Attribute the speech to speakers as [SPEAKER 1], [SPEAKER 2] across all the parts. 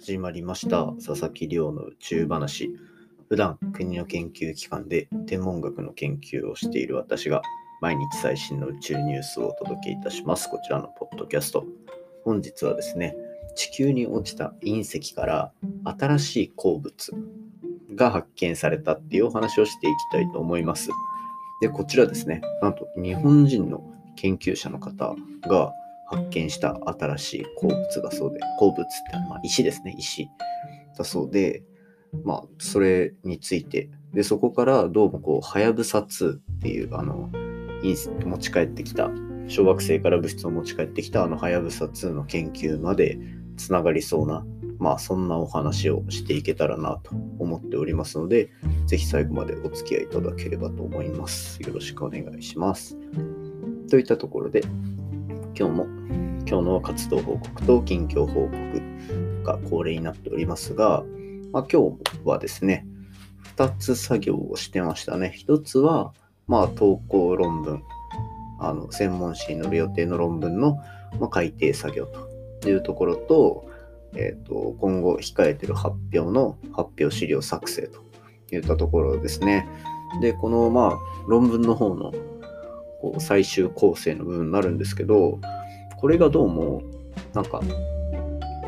[SPEAKER 1] 始まりました佐々木亮の宇宙話。普段国の研究機関で天文学の研究をしている私が毎日最新の宇宙ニュースをお届けいたします。こちらのポッドキャスト。本日はですね地球に落ちた隕石から新しい鉱物が発見されたっていうお話をしていきたいと思います。でこちらですねなんと日本人の研究者の方が発見した新しい鉱物だそうで、鉱物って、まあ、石ですね、石だそうで、まあ、それについて、で、そこからどうもこう、はやぶさ2っていう、あの、持ち帰ってきた、小惑星から物質を持ち帰ってきたあのはやぶさ2の研究までつながりそうな、まあそんなお話をしていけたらなと思っておりますので、ぜひ最後までお付き合いいただければと思います。よろしくお願いします。といったところで、今日も今日の活動報告と近況報告が恒例になっておりますが、まあ、今日はですね、2つ作業をしてましたね。1つは、まあ、投稿論文、あの専門誌に載る予定の論文の、まあ、改訂作業というところと、えーと、今後控えている発表の発表資料作成といったところですね。で、このまあ論文の方のこう最終構成の部分になるんですけど、これがどうも、なんか、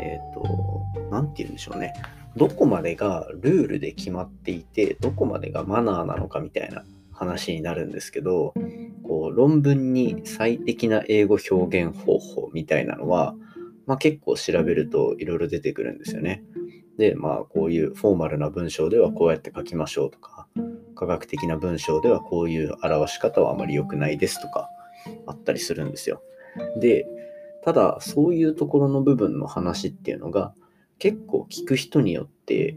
[SPEAKER 1] えっ、ー、と、なんて言うんでしょうね。どこまでがルールで決まっていて、どこまでがマナーなのかみたいな話になるんですけど、こう論文に最適な英語表現方法みたいなのは、まあ、結構調べるといろいろ出てくるんですよね。で、まあこういうフォーマルな文章ではこうやって書きましょうとか、科学的な文章ではこういう表し方はあまり良くないですとかあったりするんですよ。で、ただそういうところの部分の話っていうのが結構聞く人によって、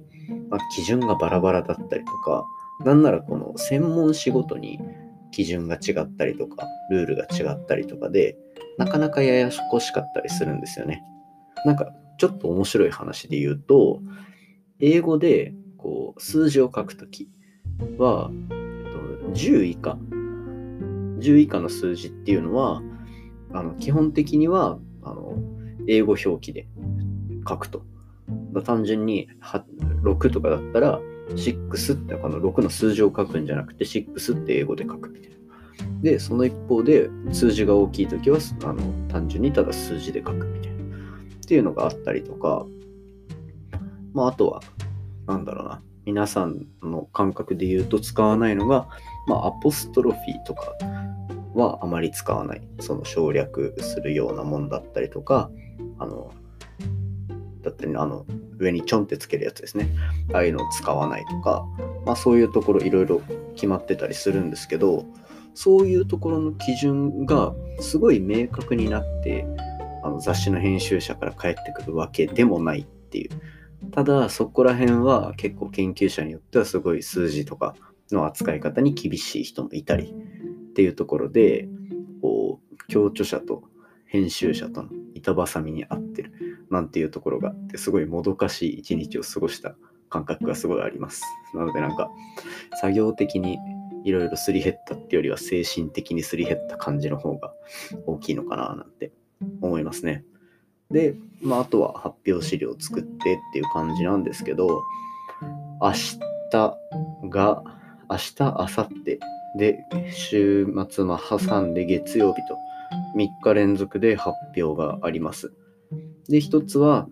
[SPEAKER 1] まあ、基準がバラバラだったりとか、なんならこの専門仕事に基準が違ったりとか、ルールが違ったりとかで、なかなかややこしかったりするんですよね。なんかちょっと面白い話で言うと、英語でこう数字を書くとき、は、えっと、10以下。10以下の数字っていうのは、あの基本的にはあの英語表記で書くと。単純に6とかだったら、6ってこの6の数字を書くんじゃなくて、6って英語で書くみたいな。で、その一方で、数字が大きいときはあの単純にただ数字で書くみたいな。っていうのがあったりとか、まあ、あとは、なんだろうな。皆さんの感覚で言うと使わないのが、まあ、アポストロフィーとかはあまり使わない。その省略するようなものだったりとか、あの、だったり、あの、上にちょんってつけるやつですね。ああいうのを使わないとか、まあそういうところいろいろ決まってたりするんですけど、そういうところの基準がすごい明確になって、あの雑誌の編集者から返ってくるわけでもないっていうただそこら辺は結構研究者によってはすごい数字とかの扱い方に厳しい人もいたりっていうところでこう強著者と編集者との板挟みに合ってるなんていうところがあってすごいもどかしい一日を過ごした感覚がすごいあります。なのでなんか作業的にいろいろすり減ったっていうよりは精神的にすり減った感じの方が大きいのかななんて思いますね。で、まあ、あとは発表資料を作ってっていう感じなんですけど、明日が、明日、明後日で、週末ま挟んで月曜日と3日連続で発表があります。で、一つは、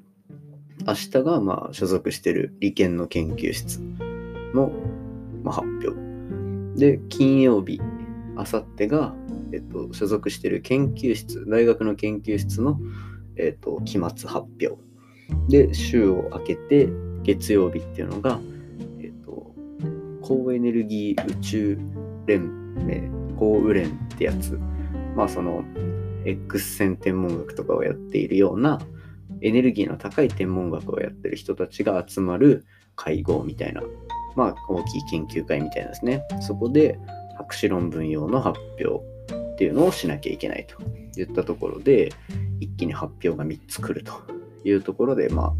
[SPEAKER 1] 明日がまあ所属している理研の研究室のまあ発表。で、金曜日、明後日が、えっと、所属している研究室、大学の研究室のえ、ー、と、期末発表。で、週を明けて、月曜日っていうのが、えっ、ー、と、高エネルギー宇宙連盟、高ウレンってやつ。まあ、その、X 線天文学とかをやっているような、エネルギーの高い天文学をやってる人たちが集まる会合みたいな、まあ、大きい研究会みたいなですね。そこで、博士論文用の発表っていうのをしなきゃいけないといったところで、一気に発表が3つ来るというところで、まあ、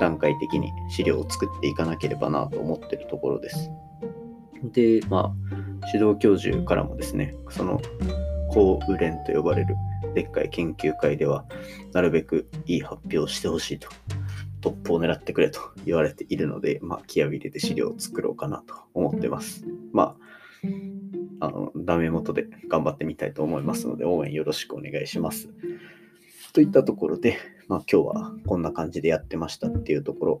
[SPEAKER 1] 段階的に資料を作っていかなければなと思ってるところです。で、まあ、指導教授からもですね、その、高ウレンと呼ばれるでっかい研究会では、なるべくいい発表をしてほしいとトップを狙ってくれと言われているので、まあ、気合を入れて資料を作ろうかなと思ってます。まあ、あの、ダメ元で頑張ってみたいと思いますので、応援よろしくお願いします。といったところで、まあ、今日はこんな感じでやってましたっていうところ、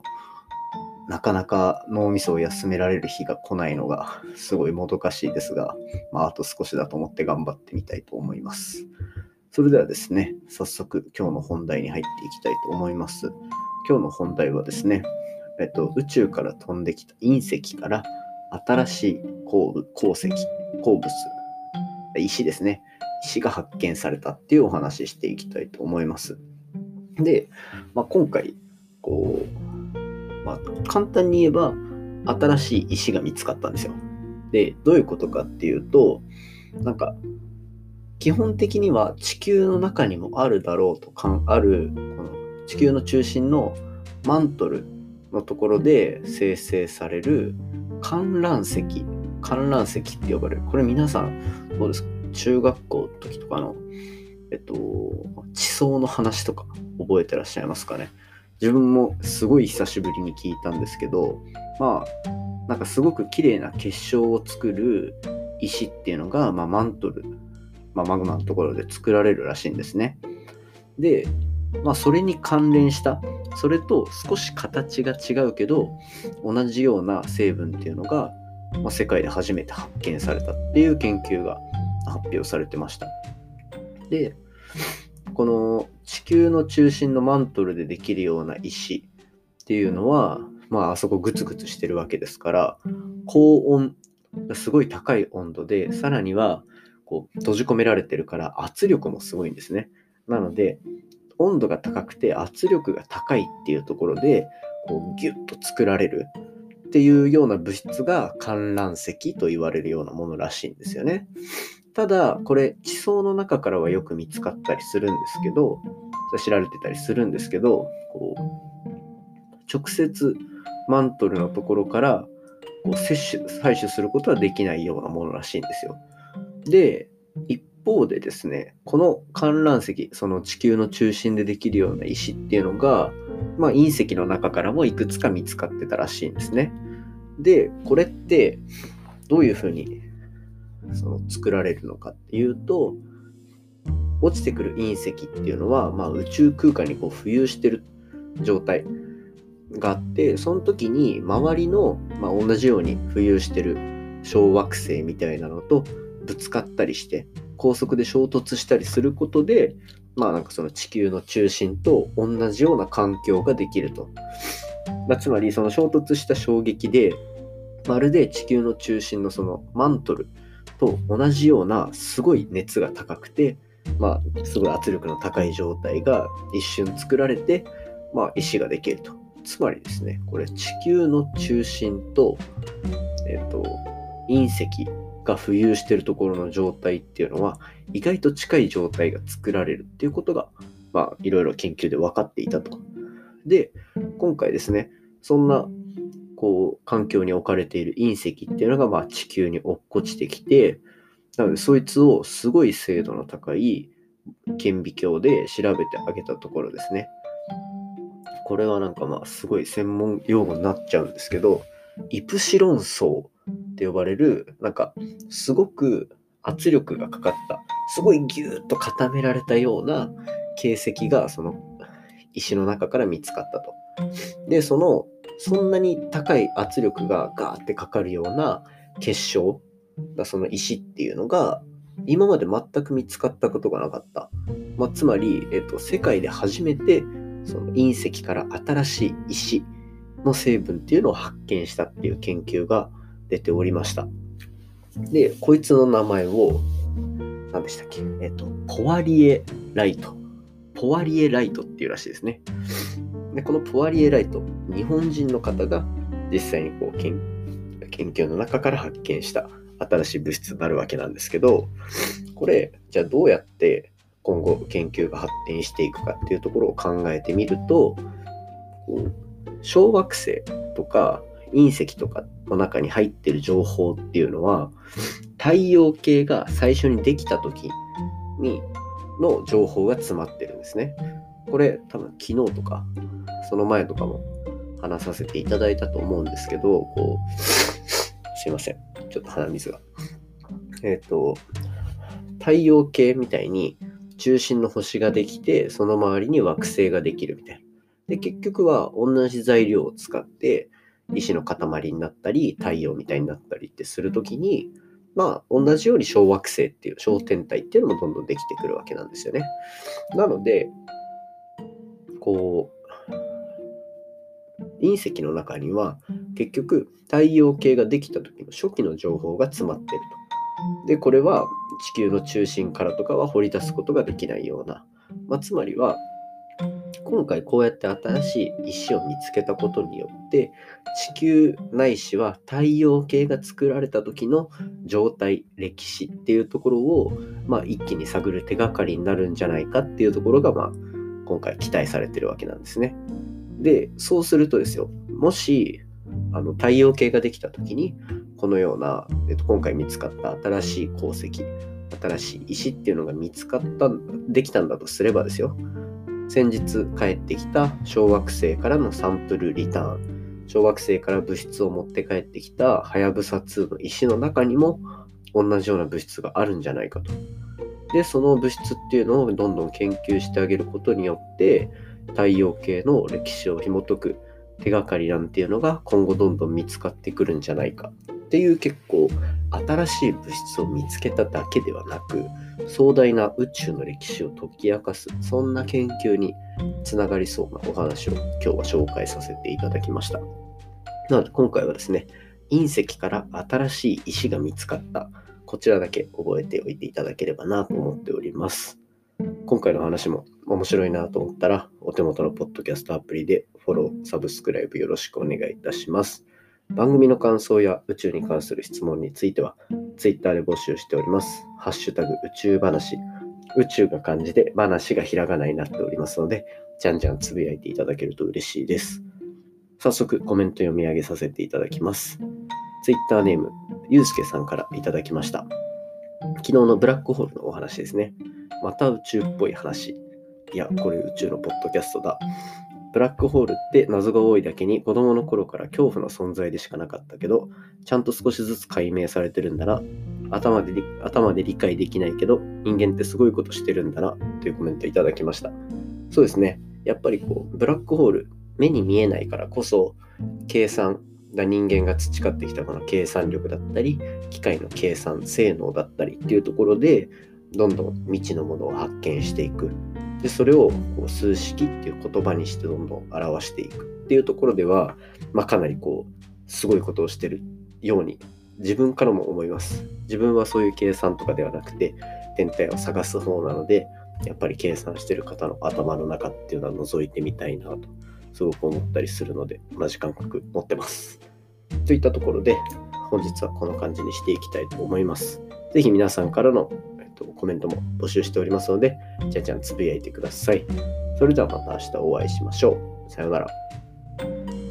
[SPEAKER 1] なかなか脳みそを休められる日が来ないのがすごいもどかしいですが、まあ、あと少しだと思って頑張ってみたいと思います。それではですね、早速今日の本題に入っていきたいと思います。今日の本題はですね、えっと、宇宙から飛んできた隕石から新しい鉱石、鉱物、石ですね。石が発見されたっていうお話ししていきたいと思います。で、まあ、今回、こう、まあ、簡単に言えば、新しい石が見つかったんですよ。で、どういうことかっていうと、なんか、基本的には地球の中にもあるだろうとかある、この地球の中心のマントルのところで生成される観覧石観覧石って呼ばれるこれ皆さんどうですか？中学校の時とかのえっと地層の話とか覚えてらっしゃいますかね？自分もすごい久しぶりに聞いたんですけどまあなんかすごく綺麗な結晶を作る石っていうのが、まあ、マントル、まあ、マグマのところで作られるらしいんですね。で、まあ、それに関連したそれと少し形が違うけど同じような成分っていうのが、まあ、世界で初めて発見されたっていう研究が発表されてました。でこの地球の中心のマントルでできるような石っていうのは、まあ、あそこグツグツしてるわけですから高温すごい高い温度でさらにはこう閉じ込められてるから圧力もすごいんですね。なので温度が高くて圧力が高いっていうところでこうギュッと作られるっていうような物質が観覧石と言われるようなものらしいんですよね。ただこれ地層の中からはよく見つかったりするんですけど知られてたりするんですけどこう直接マントルのところからこう摂取採取することはできないようなものらしいんですよ。で一方でですね、この観覧石、その地球の中心でできるような石っていうのが、まあ、隕石の中からもいくつか見つかってたらしいんですね。で、これってどういうふうにその作られるのかっていうと、落ちてくる隕石っていうのは、まあ、宇宙空間にこう浮遊してる状態があって、その時に周りの、まあ、同じように浮遊してる小惑星みたいなのとぶつかったりして、高速で衝突したりすることで、まあなんかその地球の中心と同じような環境ができると。まあ、つまりその衝突した衝撃で、まるで地球の中心のそのマントルと同じようなすごい熱が高くて、まあすごい圧力の高い状態が一瞬作られて、まあ石ができると。つまりですね、これ地球の中心と、えっ、と、隕石が浮遊してるところの状態っていうのは意外と近い状態が作られるっていうことが、まあ、いろいろ研究で分かっていたと。で、今回ですね、そんなこう環境に置かれている隕石っていうのが、まあ、地球に落っこちてきて、なのでそいつをすごい精度の高い顕微鏡で調べてあげたところですね。これはなんかまあすごい専門用語になっちゃうんですけど、イプシロン層って呼ばれる、なんか、すごく圧力がかかった、すごいギューッと固められたような形跡が、その石の中から見つかったと。で、その、そんなに高い圧力がガーってかかるような結晶が、その石っていうのが、今まで全く見つかったことがなかった。まあ、つまり、えっと、世界で初めてその隕石から新しい石の成分っていうのを発見したっていう研究が出ておりました。で、こいつの名前を、何でしたっけ？えっと、ポワリエライト。ポワリエライトっていうらしいですね。で、このポワリエライト、日本人の方が実際にこう研究の中から発見した新しい物質になるわけなんですけど、これ、じゃあどうやって今後研究が発展していくかっていうところを考えてみると、こう小惑星とか隕石とかの中に入ってる情報っていうのは太陽系が最初にできた時にの情報が詰まってるんですね。これ多分昨日とかその前とかも話させていただいたと思うんですけど、こう、すいません。ちょっと鼻水が。えっ、ー、と、太陽系みたいに中心の星ができて、その周りに惑星ができるみたいな。で、結局は同じ材料を使って、石の塊になったり、太陽みたいになったりってするときに、まあ、同じように小惑星っていう、小天体っていうのもどんどんできてくるわけなんですよね。なので、こう、隕石の中には結局太陽系ができた時の初期の情報が詰まってると。で、これは地球の中心からとかは掘り出すことができないような、まあ、つまりは今回こうやって新しい石を見つけたことによって地球ないしは太陽系が作られた時の状態歴史っていうところを、まあ、一気に探る手がかりになるんじゃないかっていうところが、まあ、今回期待されてるわけなんですね。でそうするとですよもしあの太陽系ができた時にこのような、えっと、今回見つかった新しい鉱石新しい石っていうのが見つかったできたんだとすればですよ先日帰ってきた小惑星からのサンプルリターン小惑星から物質を持って帰ってきたはやぶさ2の石の中にも同じような物質があるんじゃないかと。でその物質っていうのをどんどん研究してあげることによって太陽系の歴史を紐解く手がかりなんていうのが今後どんどん見つかってくるんじゃないかっていう結構新しい物質を見つけただけではなく壮大な宇宙の歴史を解き明かすそんな研究につながりそうなお話を今日は紹介させていただきました。なので今回はですね隕石から新しい石が見つかった。こちらだけ覚えておいていただければなと思っております。今回の話も面白いなと思ったらお手元のポッドキャストアプリでフォロー、サブスクライブよろしくお願いいたします。番組の感想や宇宙に関する質問については、Twitter で募集しております。ハッシュタグ宇宙話。宇宙が漢字で話がひらがなになっておりますので、じゃんじゃんつぶやいていただけると嬉しいです。早速コメント読み上げさせていただきます。Twitter ネーム、ゆうすけさんからいただきました。昨日のブラックホールのお話ですね。また宇宙っぽい話。いや、これ宇宙のポッドキャストだ。ブラックホールって謎が多いだけに子供の頃から恐怖の存在でしかなかったけど、ちゃんと少しずつ解明されてるんだな。頭で頭で理解できないけど、人間ってすごいことしてるんだな、というコメントいただきました。そうですね。やっぱりこう、ブラックホール、目に見えないからこそ、計算が人間が培ってきたこの計算力だったり、機械の計算性能だったりっていうところで、どんどん未知のものを発見していく。でそれをこう数式っていう言葉にしてどんどん表していく。っていうところでは、まあ、かなりこうすごいことをしてるように自分からも思います。自分はそういう計算とかではなくて天体を探す方なのでやっぱり計算してる方の頭の中っていうのは覗いてみたいなとすごく思ったりするので同じ感覚持ってます。といったところで本日はこの感じにしていきたいと思います。是非皆さんからのと、コメントも募集しておりますので、じゃじゃんつぶやいてください。それではまた明日お会いしましょう。さようなら。